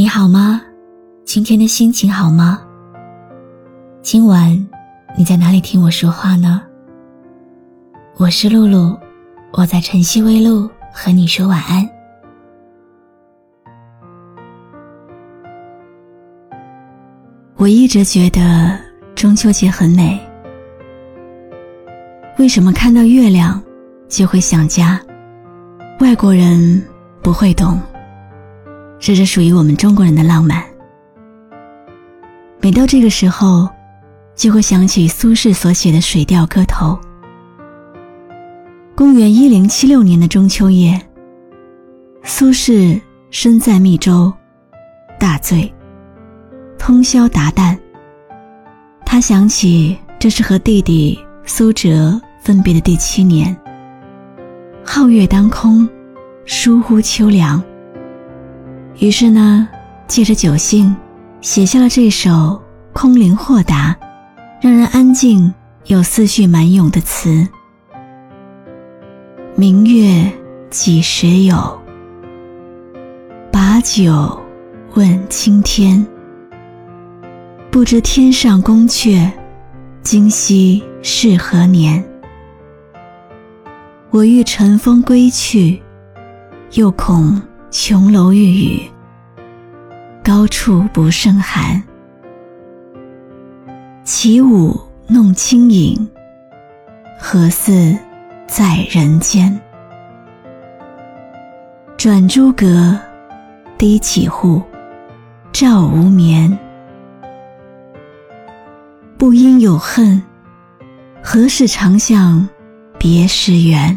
你好吗？今天的心情好吗？今晚你在哪里听我说话呢？我是露露，我在晨曦微露和你说晚安。我一直觉得中秋节很美，为什么看到月亮就会想家？外国人不会懂，这是属于我们中国人的浪漫。每到这个时候，就会想起苏轼所写的《水调歌头》。公元一零七六年的中秋夜，苏轼身在密州，大醉，通宵达旦。他想起这是和弟弟苏辙分别的第七年。皓月当空，疏忽秋凉。于是呢，借着酒兴，写下了这首空灵豁达、让人安静又思绪满涌的词：“明月几时有？把酒问青天。不知天上宫阙，今夕是何年？”我欲乘风归去，又恐琼楼玉宇，高处不胜寒。起舞弄清影，何似在人间？转朱阁，低绮户，照无眠。不应有恨，何事长向？别时圆，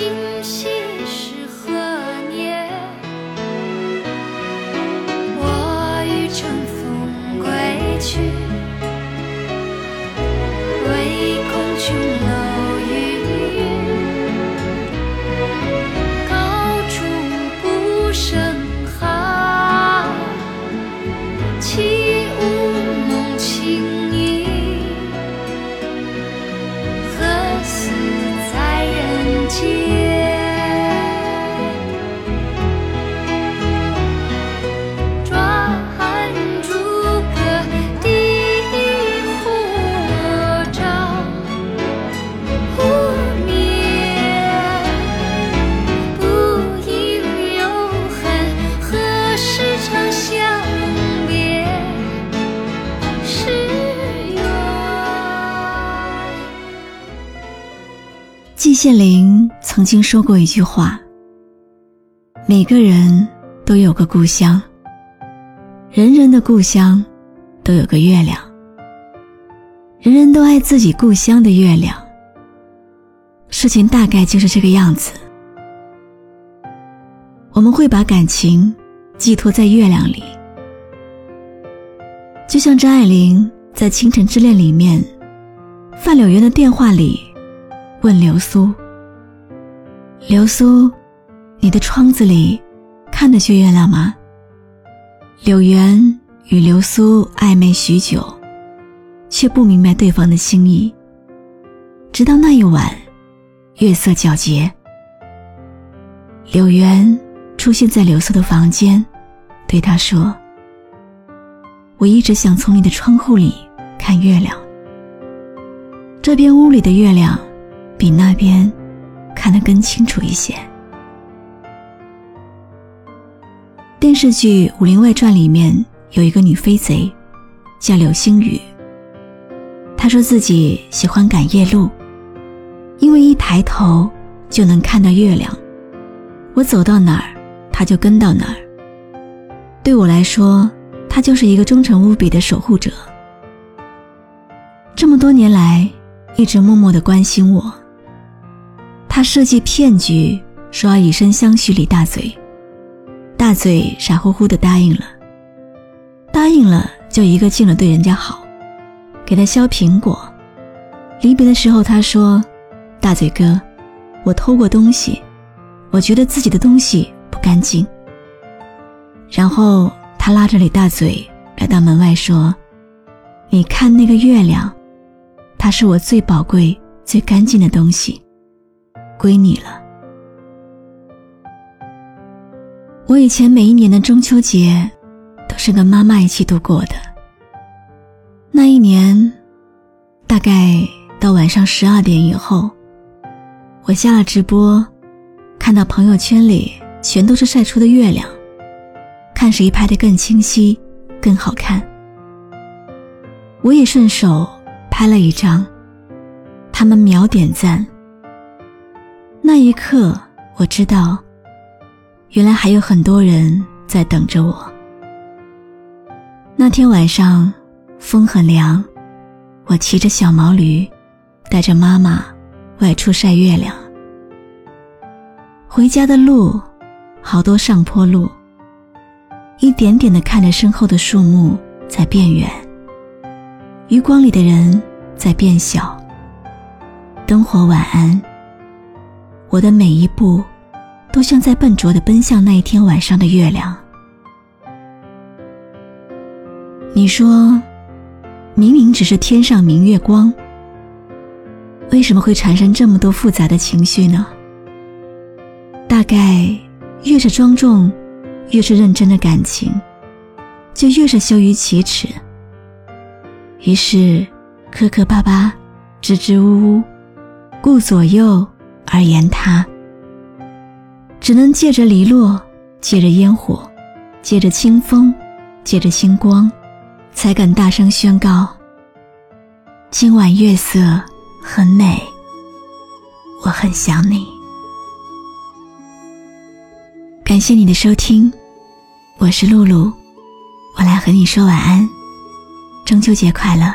今夕季羡林曾经说过一句话：“每个人都有个故乡，人人的故乡都有个月亮，人人都爱自己故乡的月亮。”事情大概就是这个样子。我们会把感情寄托在月亮里，就像张爱玲在《倾城之恋》里面，范柳园的电话里。问流苏：“流苏，你的窗子里看得见月亮吗？”柳原与流苏暧昧许久，却不明白对方的心意。直到那一晚，月色皎洁，柳原出现在流苏的房间，对他说：“我一直想从你的窗户里看月亮。这边屋里的月亮。”比那边看得更清楚一些。电视剧《武林外传》里面有一个女飞贼，叫柳星雨。她说自己喜欢赶夜路，因为一抬头就能看到月亮。我走到哪儿，她就跟到哪儿。对我来说，她就是一个忠诚无比的守护者。这么多年来，一直默默的关心我。他设计骗局，说要以身相许李大嘴，大嘴傻乎乎的答应了。答应了就一个劲了对人家好，给他削苹果。离别的时候他说：“大嘴哥，我偷过东西，我觉得自己的东西不干净。”然后他拉着李大嘴来到门外说：“你看那个月亮，它是我最宝贵、最干净的东西，归你了。”我以前每一年的中秋节，都是跟妈妈一起度过的。那一年，大概到晚上十二点以后，我下了直播，看到朋友圈里全都是晒出的月亮，看谁拍的更清晰、更好看。我也顺手拍了一张，他们秒点赞。那一刻，我知道。原来还有很多人在等着我。那天晚上风很凉，我骑着小毛驴，带着妈妈外出晒月亮。回家的路，好多上坡路，一点点的看着身后的树木在变远，余光里的人在变小。灯火晚安，我的每一步。都像在笨拙的奔向那一天晚上的月亮。你说，明明只是天上明月光，为什么会产生这么多复杂的情绪呢？大概越是庄重，越是认真的感情，就越是羞于启齿。于是，磕磕巴巴，支支吾吾，顾左右而言他。只能借着篱落，借着烟火，借着清风，借着星光，才敢大声宣告：今晚月色很美，我很想你。感谢你的收听，我是露露，我来和你说晚安，中秋节快乐。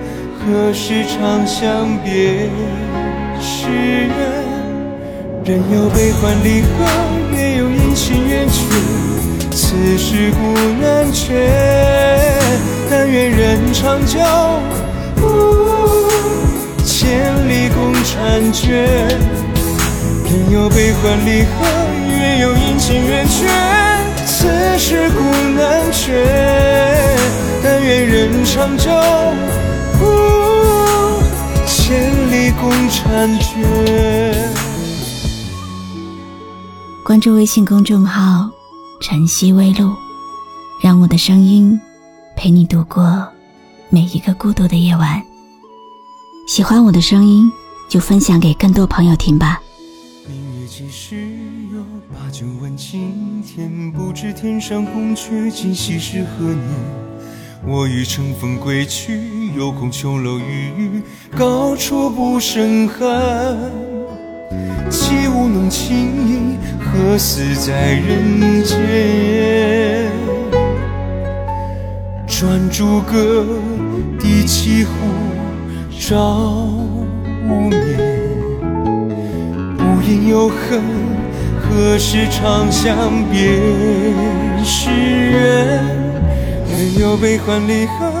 何时长相别时人？人有悲欢离合，月有阴晴圆缺，此事古难全。但愿人长久，千里共婵娟。人有悲欢离合，月有阴晴圆缺，此事古难全。但愿人长久。千里共婵娟。关注微信公众号“晨曦微露”，让我的声音陪你度过每一个孤独的夜晚。喜欢我的声音，就分享给更多朋友听吧。明月几时有？把酒问青天。不知天上宫阙，今夕是何年？我欲乘风归去，又恐琼楼玉宇，高处不胜寒。起舞弄清影，何似在人间？转朱阁，低绮户，照无眠。不应有恨，何事长向别时圆？人有悲欢离合，